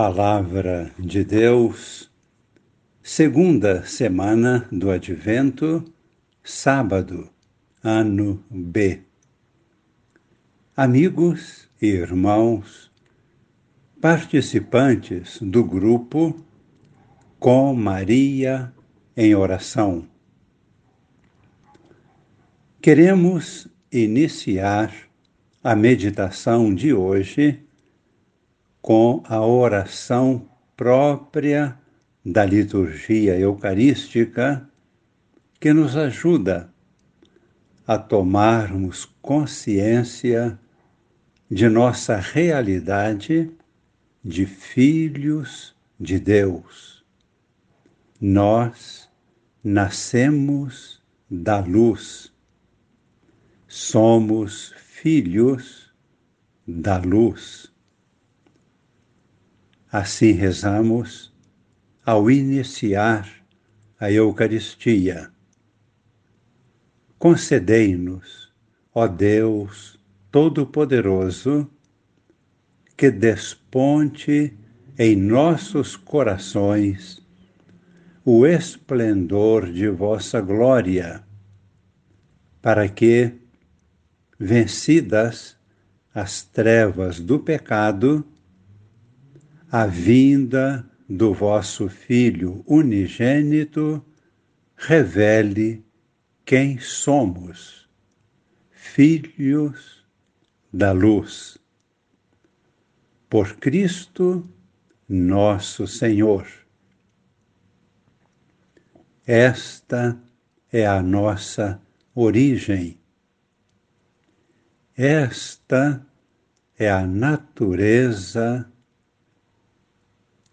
Palavra de Deus, segunda semana do Advento, sábado, ano B. Amigos e irmãos, participantes do grupo Com Maria em Oração. Queremos iniciar a meditação de hoje com a oração própria da liturgia eucarística que nos ajuda a tomarmos consciência de nossa realidade de filhos de Deus. Nós nascemos da luz, somos filhos da luz. Assim rezamos ao iniciar a Eucaristia. Concedei-nos, ó Deus Todo-Poderoso, que desponte em nossos corações o esplendor de vossa glória, para que, vencidas as trevas do pecado, a vinda do vosso Filho unigênito revele quem somos, filhos da luz. Por Cristo, nosso Senhor. Esta é a nossa origem. Esta é a natureza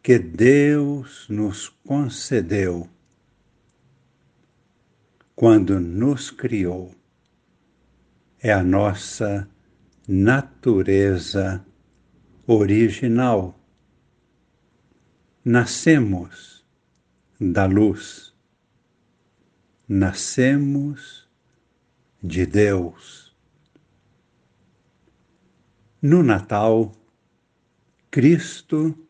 que Deus nos concedeu quando nos criou. É a nossa natureza original. Nascemos da luz, nascemos de Deus. No Natal, Cristo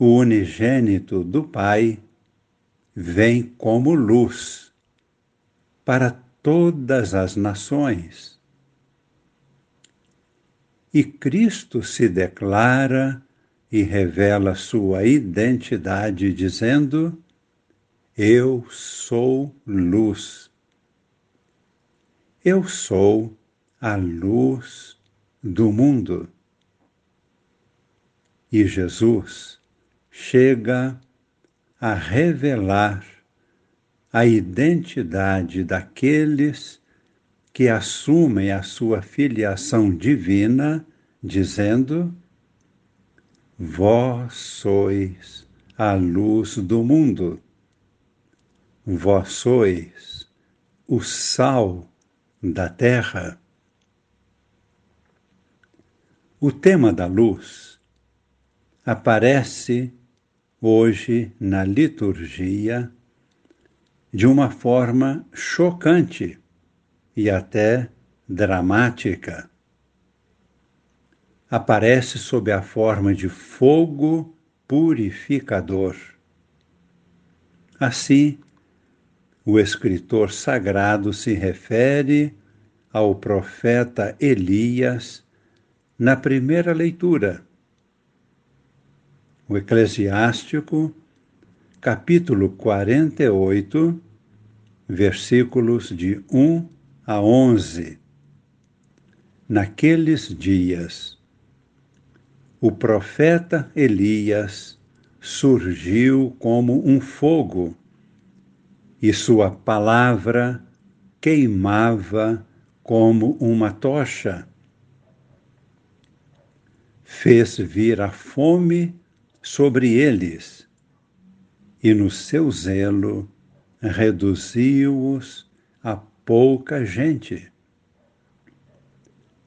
o unigênito do Pai, vem como luz para todas as nações. E Cristo se declara e revela sua identidade, dizendo: Eu sou luz. Eu sou a luz do mundo. E Jesus chega a revelar a identidade daqueles que assumem a sua filiação divina, dizendo: Vós sois a luz do mundo, vós sois o sal da terra. O tema da luz aparece hoje na liturgia de uma forma chocante e até dramática. Aparece sob a forma de fogo purificador. Assim, o escritor sagrado se refere ao profeta Elias na primeira leitura o Eclesiástico, capítulo 48, versículos de 1 a 11. Naqueles dias, o profeta Elias surgiu como um fogo, e sua palavra queimava como uma tocha. Fez vir a fome sobre eles, e no seu zelo reduziu-os a pouca gente.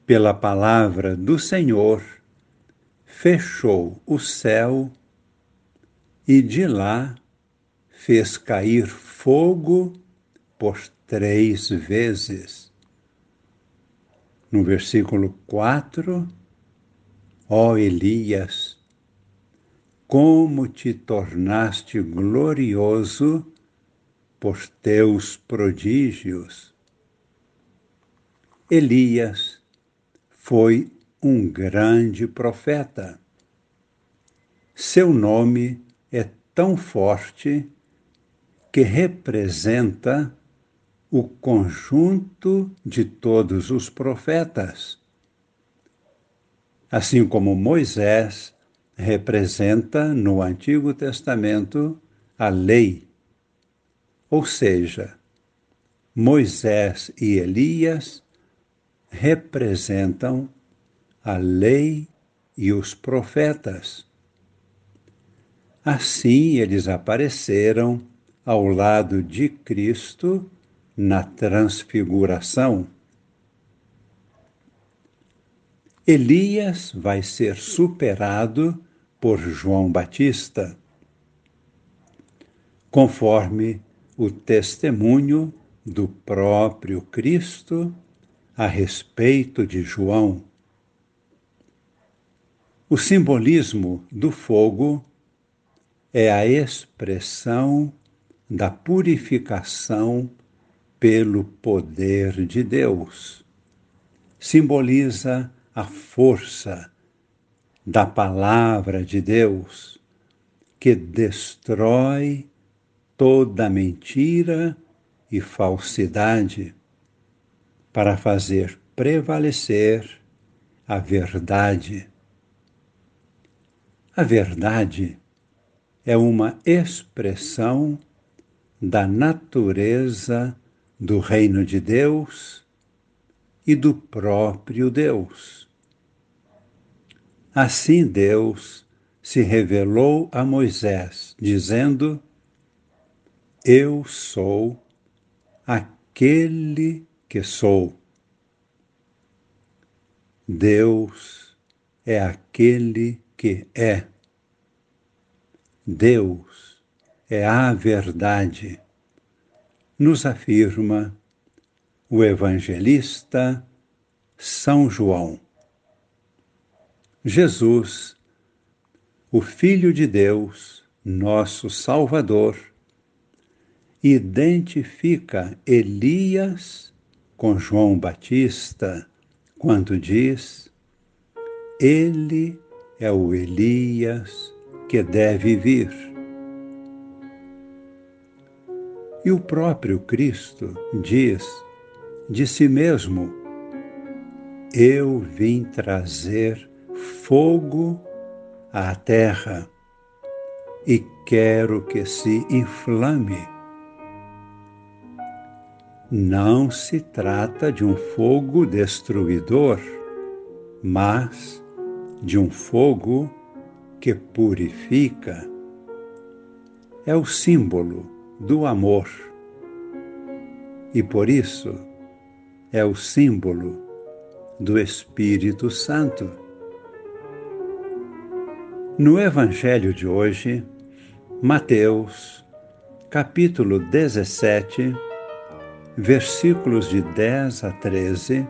Pela palavra do Senhor, fechou o céu e de lá fez cair fogo por três vezes. No versículo 4, ó Elias, como te tornaste glorioso por teus prodígios. Elias foi um grande profeta. Seu nome é tão forte que representa o conjunto de todos os profetas. Assim como Moisés representa no Antigo Testamento a lei, ou seja, Moisés e Elias representam a lei e os profetas. Assim eles apareceram ao lado de Cristo na transfiguração. Elias vai ser superado por João Batista, conforme o testemunho do próprio Cristo a respeito de João. O simbolismo do fogo é a expressão da purificação pelo poder de Deus. Simboliza a força da palavra de Deus que destrói toda mentira e falsidade para fazer prevalecer a verdade. A verdade é uma expressão da natureza do reino de Deus e do próprio Deus. Assim Deus se revelou a Moisés, dizendo: Eu sou aquele que sou. Deus é aquele que é. Deus é a verdade, nos afirma o evangelista São João. Jesus, o Filho de Deus, nosso Salvador, identifica Elias com João Batista quando diz: Ele é o Elias que deve vir. E o próprio Cristo diz de si mesmo: Eu vim trazer fogo à terra e quero que se inflame. Não se trata de um fogo destruidor, mas de um fogo que purifica, é o símbolo do amor e por isso é o símbolo do Espírito Santo. No Evangelho de hoje, Mateus, capítulo 17, versículos de 10 a 13,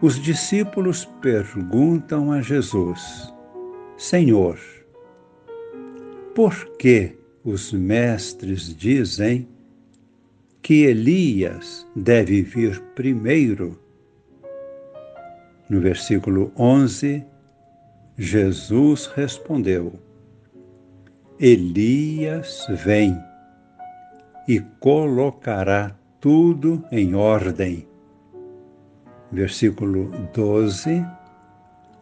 os discípulos perguntam a Jesus: Senhor, por que os mestres dizem que Elias deve vir primeiro? No versículo 11, Jesus respondeu: Elias vem e colocará tudo em ordem. Versículo 12,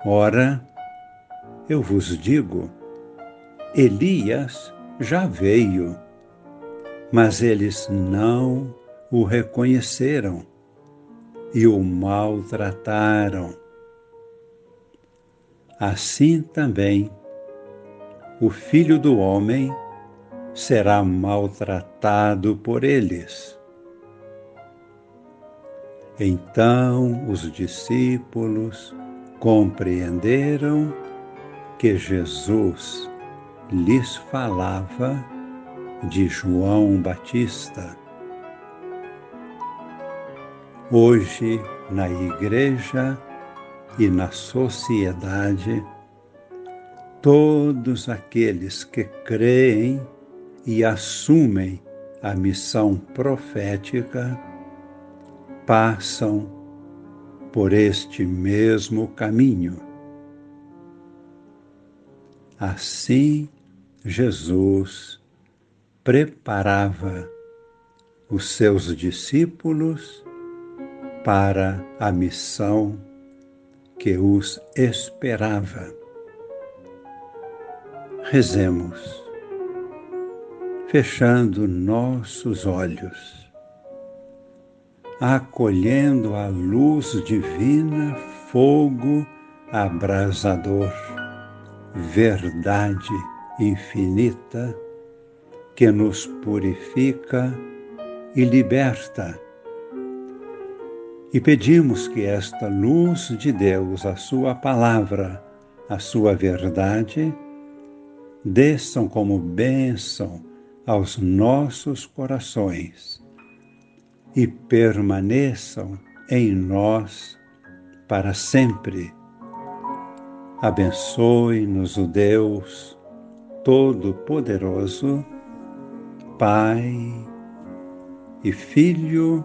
ora, eu vos digo: Elias já veio, mas eles não o reconheceram e o maltrataram. Assim também o filho do homem será maltratado por eles. Então os discípulos compreenderam que Jesus lhes falava de João Batista. Hoje, na igreja e na sociedade, todos aqueles que creem e assumem a missão profética passam por este mesmo caminho. Assim, Jesus preparava os seus discípulos para a missão que os esperava. Rezemos, fechando nossos olhos, acolhendo a luz divina, fogo abrasador, verdade infinita que nos purifica e liberta. E pedimos que esta luz de Deus, a Sua palavra, a Sua verdade, desçam como bênção aos nossos corações e permaneçam em nós para sempre. Abençoe-nos o Deus Todo-Poderoso, Pai e Filho